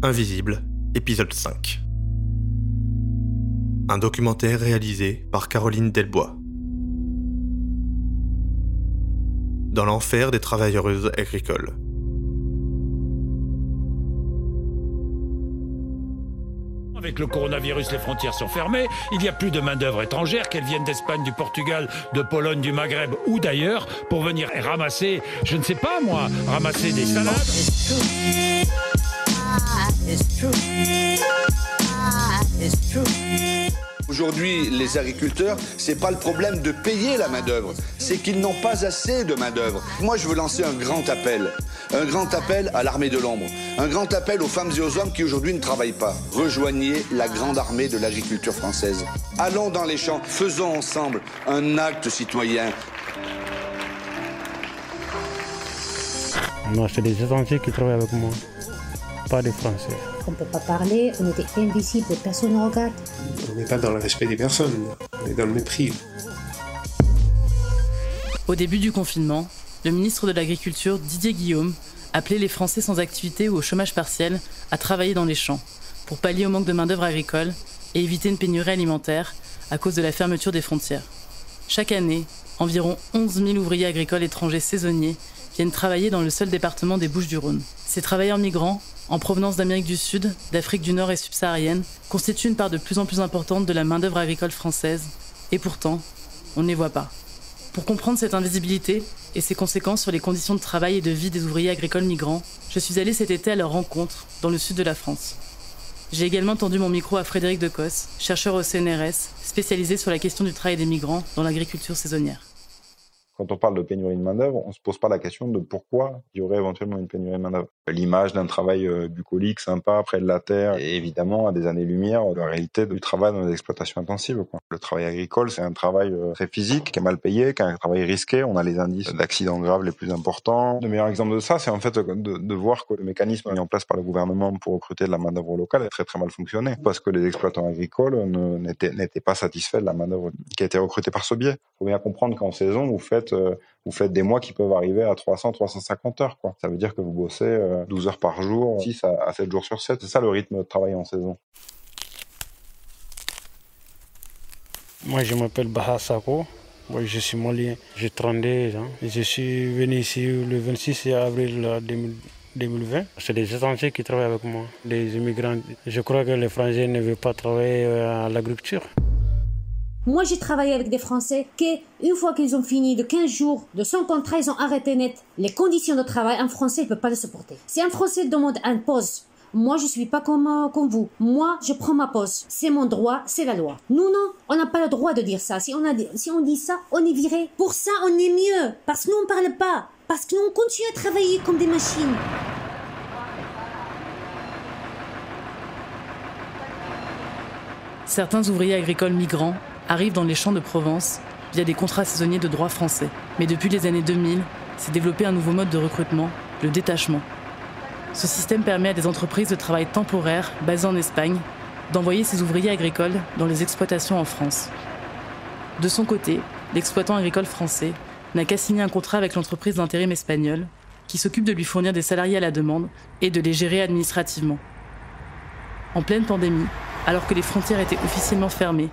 Invisible, épisode 5. Un documentaire réalisé par Caroline Delbois. Dans l'enfer des travailleuses agricoles. Avec le coronavirus, les frontières sont fermées. Il n'y a plus de main-d'œuvre étrangère, qu'elle vienne d'Espagne, du Portugal, de Pologne, du Maghreb ou d'ailleurs, pour venir ramasser, je ne sais pas moi, ramasser des salades. Aujourd'hui, les agriculteurs, c'est pas le problème de payer la main-d'œuvre, c'est qu'ils n'ont pas assez de main-d'œuvre. Moi, je veux lancer un grand appel. Un grand appel à l'armée de l'ombre. Un grand appel aux femmes et aux hommes qui aujourd'hui ne travaillent pas. Rejoignez la grande armée de l'agriculture française. Allons dans les champs, faisons ensemble un acte citoyen. Non, c'est des étrangers qui travaillent avec moi, pas des Français. On ne peut pas parler, on était invisible, personne ne regarde. On n'est pas dans le respect des personnes, on est dans le mépris. Au début du confinement, le ministre de l'Agriculture, Didier Guillaume, appelait les Français sans activité ou au chômage partiel à travailler dans les champs pour pallier au manque de main-d'œuvre agricole et éviter une pénurie alimentaire à cause de la fermeture des frontières. Chaque année, environ 11 000 ouvriers agricoles étrangers saisonniers viennent travailler dans le seul département des Bouches-du-Rhône. Ces travailleurs migrants, en provenance d'Amérique du Sud, d'Afrique du Nord et subsaharienne, constituent une part de plus en plus importante de la main-d'œuvre agricole française. Et pourtant, on ne les voit pas. Pour comprendre cette invisibilité et ses conséquences sur les conditions de travail et de vie des ouvriers agricoles migrants, je suis allée cet été à leur rencontre dans le sud de la France. J'ai également tendu mon micro à Frédéric Decos, chercheur au CNRS, spécialisé sur la question du travail des migrants dans l'agriculture saisonnière. Quand on parle de pénurie de main-d'œuvre, on se pose pas la question de pourquoi il y aurait éventuellement une pénurie de main-d'œuvre. L'image d'un travail euh, bucolique, sympa, près de la terre, et évidemment à des années-lumière de la réalité du travail dans les exploitations intensives. Le travail agricole, c'est un travail euh, très physique, qui est mal payé, qui est un travail risqué. On a les indices d'accidents graves les plus importants. Le meilleur exemple de ça, c'est en fait de, de, voir que le mécanisme mis en place par le gouvernement pour recruter de la main-d'œuvre locale a très très mal fonctionné, parce que les exploitants agricoles n'étaient pas satisfaits de la main-d'œuvre qui a été recrutée par ce biais. Il faut bien comprendre qu'en saison, vous faites euh, vous faites des mois qui peuvent arriver à 300, 350 heures. Quoi. Ça veut dire que vous bossez 12 euh, heures par jour, 6 à 7 jours sur 7. C'est ça le rythme de travail en saison. Moi, je m'appelle Baha Sako. Moi, je suis malien. J'ai 32 ans. Je suis venu ici le 26 avril 2020. C'est des étrangers qui travaillent avec moi, des immigrants. Je crois que les Français ne veulent pas travailler euh, à l'agriculture. Moi, j'ai travaillé avec des Français qui, une fois qu'ils ont fini de 15 jours de son contrat, ils ont arrêté net. Les conditions de travail, un Français ne peut pas les supporter. Si un Français demande un pause, moi, je suis pas comme, euh, comme vous. Moi, je prends ma pause. C'est mon droit, c'est la loi. Nous, non, on n'a pas le droit de dire ça. Si on, a, si on dit ça, on est viré. Pour ça, on est mieux. Parce que nous, on parle pas. Parce que nous, on continue à travailler comme des machines. Certains ouvriers agricoles migrants arrivent dans les champs de Provence via des contrats saisonniers de droit français. Mais depuis les années 2000, s'est développé un nouveau mode de recrutement, le détachement. Ce système permet à des entreprises de travail temporaire basées en Espagne d'envoyer ses ouvriers agricoles dans les exploitations en France. De son côté, l'exploitant agricole français n'a qu'à signer un contrat avec l'entreprise d'intérim espagnole qui s'occupe de lui fournir des salariés à la demande et de les gérer administrativement. En pleine pandémie, alors que les frontières étaient officiellement fermées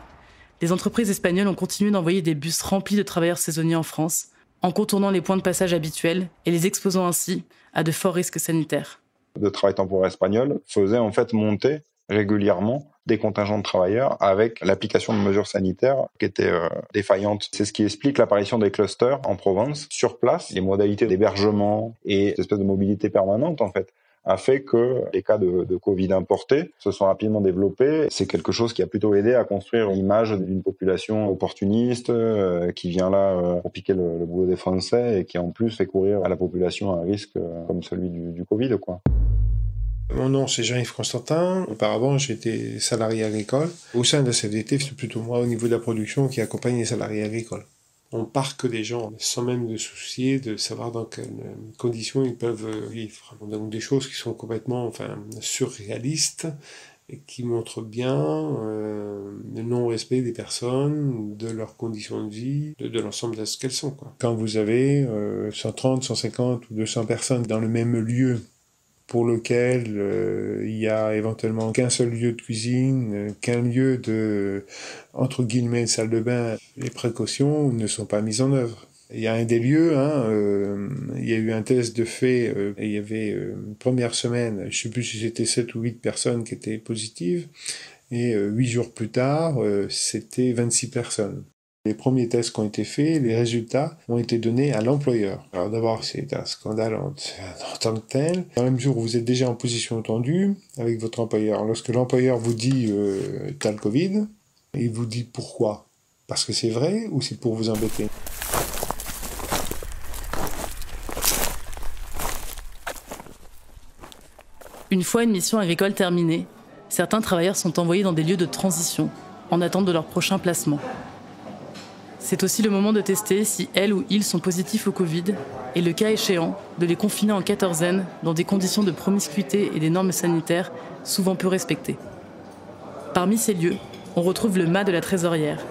les entreprises espagnoles ont continué d'envoyer des bus remplis de travailleurs saisonniers en France, en contournant les points de passage habituels et les exposant ainsi à de forts risques sanitaires. Le travail temporaire espagnol faisait en fait monter régulièrement des contingents de travailleurs avec l'application de mesures sanitaires qui étaient euh, défaillantes. C'est ce qui explique l'apparition des clusters en Provence, sur place, les modalités d'hébergement et cette espèce de mobilité permanente en fait a fait que les cas de, Covid importés se sont rapidement développés. C'est quelque chose qui a plutôt aidé à construire l'image d'une population opportuniste euh, qui vient là euh, pour piquer le, boulot des Français et qui en plus fait courir à la population un risque euh, comme celui du, du Covid. Quoi. Mon nom, c'est Jean-Yves Constantin. Auparavant, j'étais salarié agricole. Au sein de la CFDT, c'est plutôt moi, au niveau de la production, qui accompagne les salariés agricoles on parque des gens sans même de soucier de savoir dans quelles conditions ils peuvent vivre. Donc des choses qui sont complètement enfin, surréalistes et qui montrent bien euh, le non-respect des personnes, de leurs conditions de vie, de, l'ensemble de ce qu'elles sont. Quand vous avez euh, 130, 150 ou 200 personnes dans le même lieu pour lequel euh, il y a éventuellement qu'un seul lieu de cuisine, euh, qu'un lieu de, entre guillemets, salle de bain, les précautions ne sont pas mises en œuvre. Il y a un des lieux, hein, euh, il y a eu un test de fait, et il y avait une première semaine, je sais plus si c'était 7 ou 8 personnes qui étaient positives, et huit jours plus tard, c'était 26 personnes. Les premiers tests qui ont été faits, les résultats ont été donnés à l'employeur. Alors d'abord, c'est un scandale en, tant que tel. Dans la mesure où vous êtes déjà en position tendue avec votre employeur, lorsque l'employeur vous dit euh, t'as le Covid, il vous dit pourquoi? Parce que c'est vrai ou c'est pour vous embêter? Une fois une mission agricole terminée, certains travailleurs sont envoyés dans des lieux de transition en attente de leur prochain placement. C'est aussi le moment de tester si elles ou ils sont positifs au Covid et le cas échéant, de les confiner en quatorzaine dans des conditions de promiscuité et des normes sanitaires souvent peu respectées. Parmi ces lieux, on retrouve le mât de la Trésorière,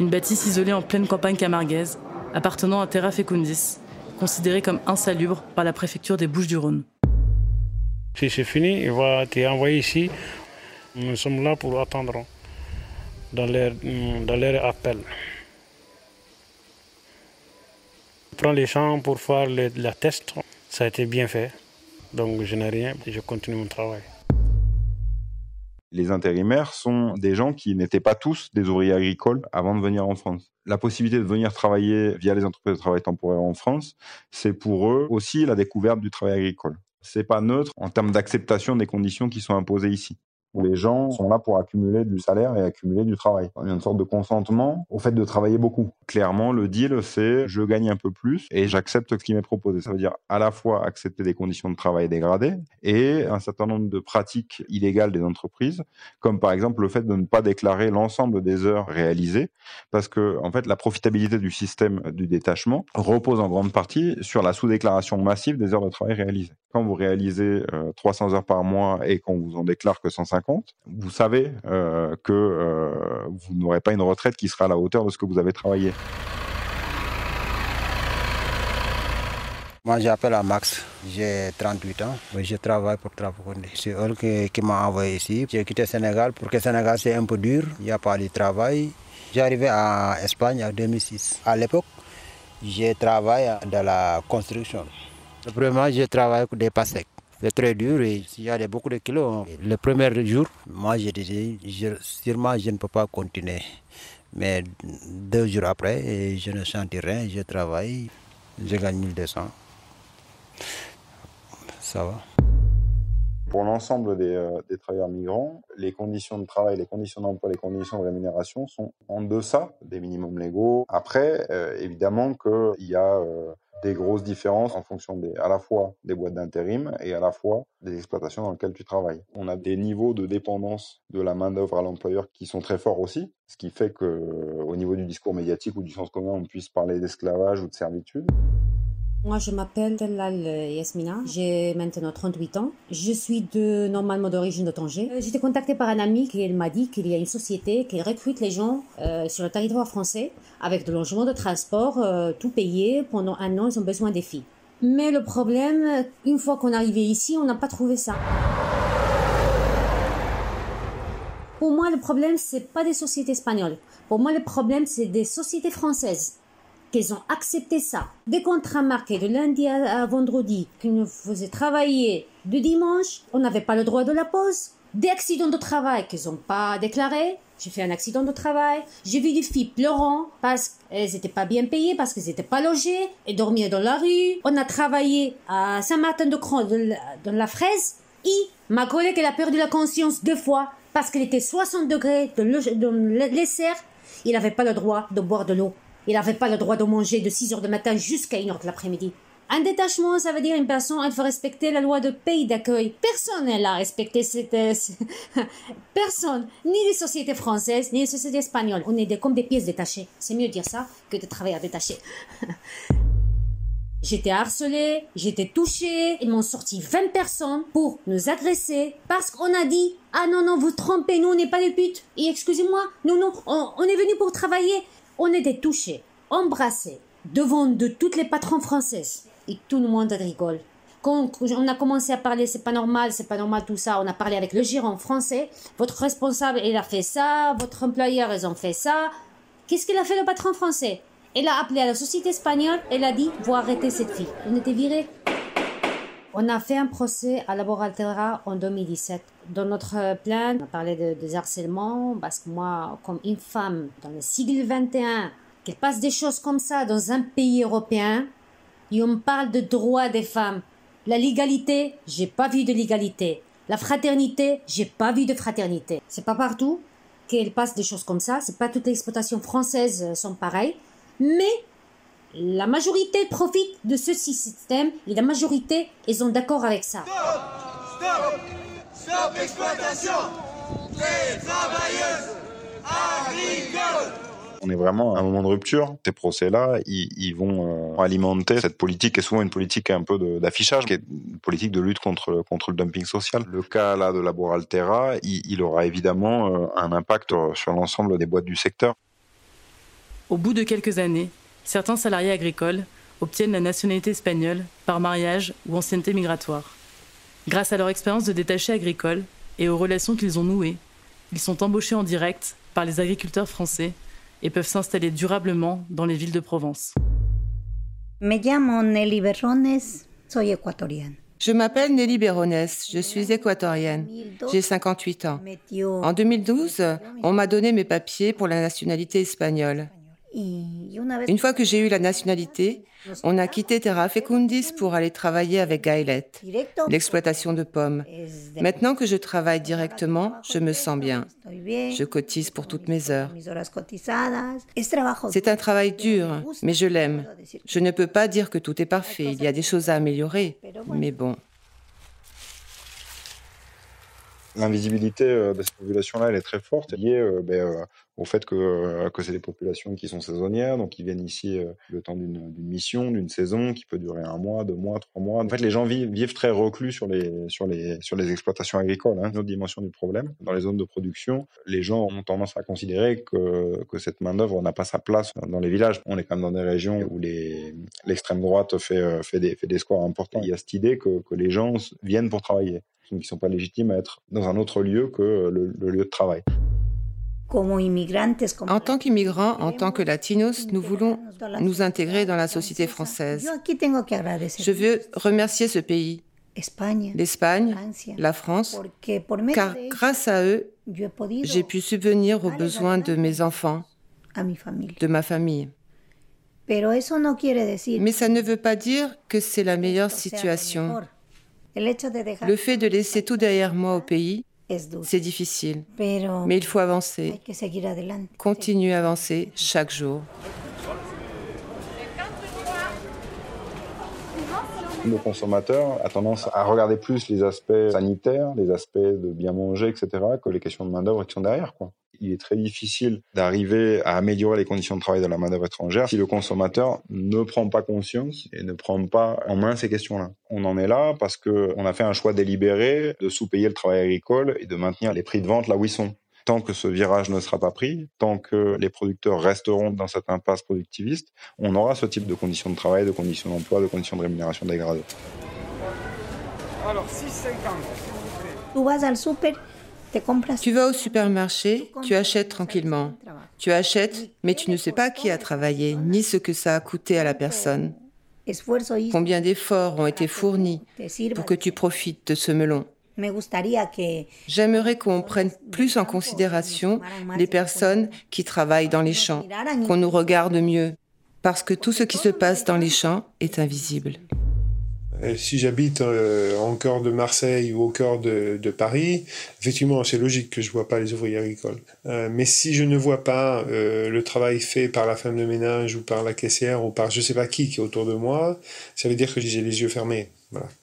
une bâtisse isolée en pleine campagne camarguaise, appartenant à Terra Fecundis, considérée comme insalubre par la préfecture des Bouches-du-Rhône. Si c'est fini, il va être envoyé ici. Nous sommes là pour attendre dans leur, dans appel prends les champs pour faire la test. Ça a été bien fait. Donc je n'ai rien, je continue mon travail. Les intérimaires sont des gens qui n'étaient pas tous des ouvriers agricoles avant de venir en France. La possibilité de venir travailler via les entreprises de travail temporaire en France, c'est pour eux aussi la découverte du travail agricole. C'est pas neutre en termes d'acceptation des conditions qui sont imposées ici où les gens sont là pour accumuler du salaire et accumuler du travail. Il y a une sorte de consentement au fait de travailler beaucoup. Clairement, le deal, c'est je gagne un peu plus et j'accepte ce qui m'est proposé. Ça veut dire à la fois accepter des conditions de travail dégradées et un certain nombre de pratiques illégales des entreprises, comme par exemple le fait de ne pas déclarer l'ensemble des heures réalisées, parce que en fait la profitabilité du système du détachement repose en grande partie sur la sous-déclaration massive des heures de travail réalisées. Quand vous réalisez 300 euh, heures par mois et qu'on vous en déclare que 150 vous savez euh, que euh, vous n'aurez pas une retraite qui sera à la hauteur de ce que vous avez travaillé. Moi, j'appelle à Max. J'ai 38 ans. Je travaille pour Trafocondi. C'est eux qui, m'ont envoyé ici. J'ai quitté le Sénégal parce que le Sénégal, c'est un peu dur. Il n'y a pas de travail. Arrivé en Espagne en 2006. À l'époque, j'ai travaillé dans la construction. Premièrement, j'ai travaillé avec des passecs. C'est très dur et s'il y a beaucoup de kilos, le premier jour, moi je disais, sûrement je ne peux pas continuer. Mais deux jours après, je ne sentis rien, je travaille, je gagne 1200. Ça va. Pour l'ensemble des, euh, des, travailleurs migrants, les conditions de travail, les conditions d'emploi, les conditions de rémunération sont en deçà des minimums légaux. Après, euh, évidemment qu'il y a euh, des grosses différences en fonction à la fois des boîtes d'intérim et à la fois des exploitations dans lesquelles tu travailles. On a des niveaux de dépendance de la main-d'œuvre à l'employeur qui sont très forts aussi, ce qui fait que au niveau du discours médiatique ou du sens commun, on puisse parler d'esclavage ou de servitude. Moi, je m'appelle Telal Yasmina. J'ai maintenant 38 ans. Je suis de normalement d'origine de Tanger. Euh, j'étais contactée par un ami qui m'a dit qu'il y a une société qui recrute les gens euh, sur le territoire français avec de logement, de transport, euh, tout payé. Pendant un an, ils ont besoin des filles. Mais le problème, une fois qu'on est arrivé ici, on n'a pas trouvé ça. Pour moi, le problème, c'est pas des sociétés espagnoles. Pour moi, le problème, c'est des sociétés françaises qu'ils ont accepté ça. Des contrats marqués de lundi à, vendredi, qu'ils nous faisaient travailler de dimanche, on n'avait pas le droit de la pause. Des accidents de travail qu'ils n'ont pas déclarés. J'ai fait un accident de travail. J'ai vu des filles pleurant parce qu'elles n'étaient pas bien payées, parce qu'elles n'étaient pas logées et dormaient dans la rue. On a travaillé à Saint-Martin-de-Croix dans la fraise. Et ma collègue, elle a perdu la conscience deux fois parce qu'elle était 60 degrés de, le, Il n'avait pas le droit de boire de l'eau. Il n'avait pas le droit de manger de 6 heures du matin jusqu'à 1 heure de l'après-midi. Un détachement, ça veut dire une personne, elle faut respecter la loi de pays d'accueil. Personne n'a respecté cette, euh, personne, ni les sociétés françaises, ni les sociétés espagnoles. On est des, comme des pièces détachées. C'est mieux dire ça que de travailler à détacher. J'étais harcelée, j'étais touchée, ils m'ont sorti 20 personnes pour nous agresser parce qu'on a dit Ah non, non, vous trompez, nous on n'est pas des putes. Et excusez-moi, nous, non, on, on est venu pour travailler. On était touchés, embrassés, devant de toutes les patrons françaises. Et tout le monde rigole. quand on a commencé à parler, c'est pas normal, c'est pas normal tout ça, on a parlé avec le gérant français, votre responsable, il a fait ça, votre employeur, ils ont fait ça. Qu'est-ce qu'il a fait le patron français? Il a appelé à la société espagnole, elle a dit, vous arrêtez cette fille. On était virés. On a fait un procès à Laboratoire en 2017. Dans notre plan, on a parlé de, des harcèlements parce que moi, comme une femme dans le siècle 21, qu'elle passe des choses comme ça dans un pays européen, et on parle de droits des femmes. La légalité, j'ai pas vu de légalité. La fraternité, j'ai pas vu de fraternité. C'est pas partout qu'elle passe des choses comme ça. C'est pas toutes les exploitations françaises sont pareilles. Mais la majorité profite de ce système et la majorité, ils sont d'accord avec ça. Stop Stop Stop exploitation des travailleuses agricoles on est vraiment à un moment de rupture. Ces procès-là, ils, vont euh, alimenter cette politique, qui est souvent une politique un peu d'affichage, qui est une politique de lutte contre, contre le dumping social. Le cas là de Laboraltera, il, il aura évidemment euh, un impact sur l'ensemble des boîtes du secteur. Au bout de quelques années, certains salariés agricoles obtiennent la nationalité espagnole par mariage ou ancienneté migratoire. Grâce à leur expérience de détachés agricoles et aux relations qu'ils ont nouées, ils sont embauchés en direct par les agriculteurs français et peuvent s'installer durablement dans les villes de Provence. Me llamo Nelly Berrones, soy ecuatoriana. Je m'appelle Nelly Berrones, je suis équatorienne. J'ai 58 ans. En 2012, on m'a donné mes papiers pour la nationalité espagnole. Une fois que j'ai eu la nationalité, on a quitté Terra Fecundis pour aller travailler avec Gaëlet, l'exploitation de pommes. Maintenant que je travaille directement, je me sens bien. Je cotise pour toutes mes heures. C'est un travail dur, mais je l'aime. Je ne peux pas dire que tout est parfait, il y a des choses à améliorer, mais bon. L'invisibilité euh, de cette population-là, elle est très forte, liée euh, ben, euh, au fait que, c'est des populations qui sont saisonnières, donc ils viennent ici le temps d'une mission, d'une saison qui peut durer un mois, deux mois, trois mois. En fait, les gens vivent, très reclus sur les, exploitations agricoles. Hein. Une autre dimension du problème, dans les zones de production, les gens ont tendance à considérer que, cette main-d'œuvre n'a pas sa place dans les villages. On est quand même dans des régions où l'extrême droite fait, des, scores importants. Il y a cette idée que les gens viennent pour travailler qui ne sont pas légitimes à être dans un autre lieu que le, lieu de travail. En tant qu'immigrants, en tant que latinos, nous voulons nous intégrer dans la société française. Je veux remercier ce pays, l'Espagne, la France, car grâce à eux, j'ai pu subvenir aux besoins de mes enfants, de ma famille. Mais ça ne veut pas dire que c'est la meilleure situation. Le fait de laisser tout derrière moi au pays, c'est difficile. Mais il faut avancer. Continue à avancer chaque jour. Le consommateur a tendance à regarder plus les aspects sanitaires, les aspects de bien manger, etc., que les questions de main-d'œuvre qui sont derrière. Quoi il est très difficile d'arriver à améliorer les conditions de travail de la main-d'œuvre étrangère si le consommateur ne prend pas conscience et ne prend pas en main ces questions-là. On en est là parce qu'on a fait un choix délibéré de sous-payer le travail agricole et de maintenir les prix de vente là où ils sont. Tant que ce virage ne sera pas pris, tant que les producteurs resteront dans cette impasse productiviste, on aura ce type de conditions de travail, de conditions d'emploi, de conditions de rémunération dégradées. Alors, 6,50. super tu vas au supermarché, tu achètes tranquillement. Tu achètes, mais tu ne sais pas qui a travaillé, ni ce que ça a coûté à la personne. Combien d'efforts ont été fournis pour que tu profites de ce melon? J'aimerais qu'on prenne plus en considération les personnes qui travaillent dans les champs, qu'on nous regarde mieux, parce que tout ce qui se passe dans les champs est invisible. Euh, si j'habite euh, en cœur de Marseille ou au cœur de, Paris, effectivement, c'est logique que je vois pas les ouvriers agricoles. Euh, mais si je ne vois pas le travail fait par la femme de ménage ou par la caissière ou par je sais pas qui qui est autour de moi, ça veut dire que j'ai les yeux fermés,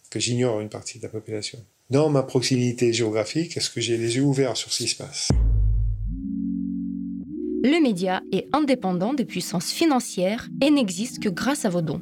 que j'ignore une partie de la population. Dans ma proximité géographique, est-ce que j'ai les yeux ouverts sur ce qui se passe? Le média est indépendant des puissances financières et n'existe que grâce à vos dons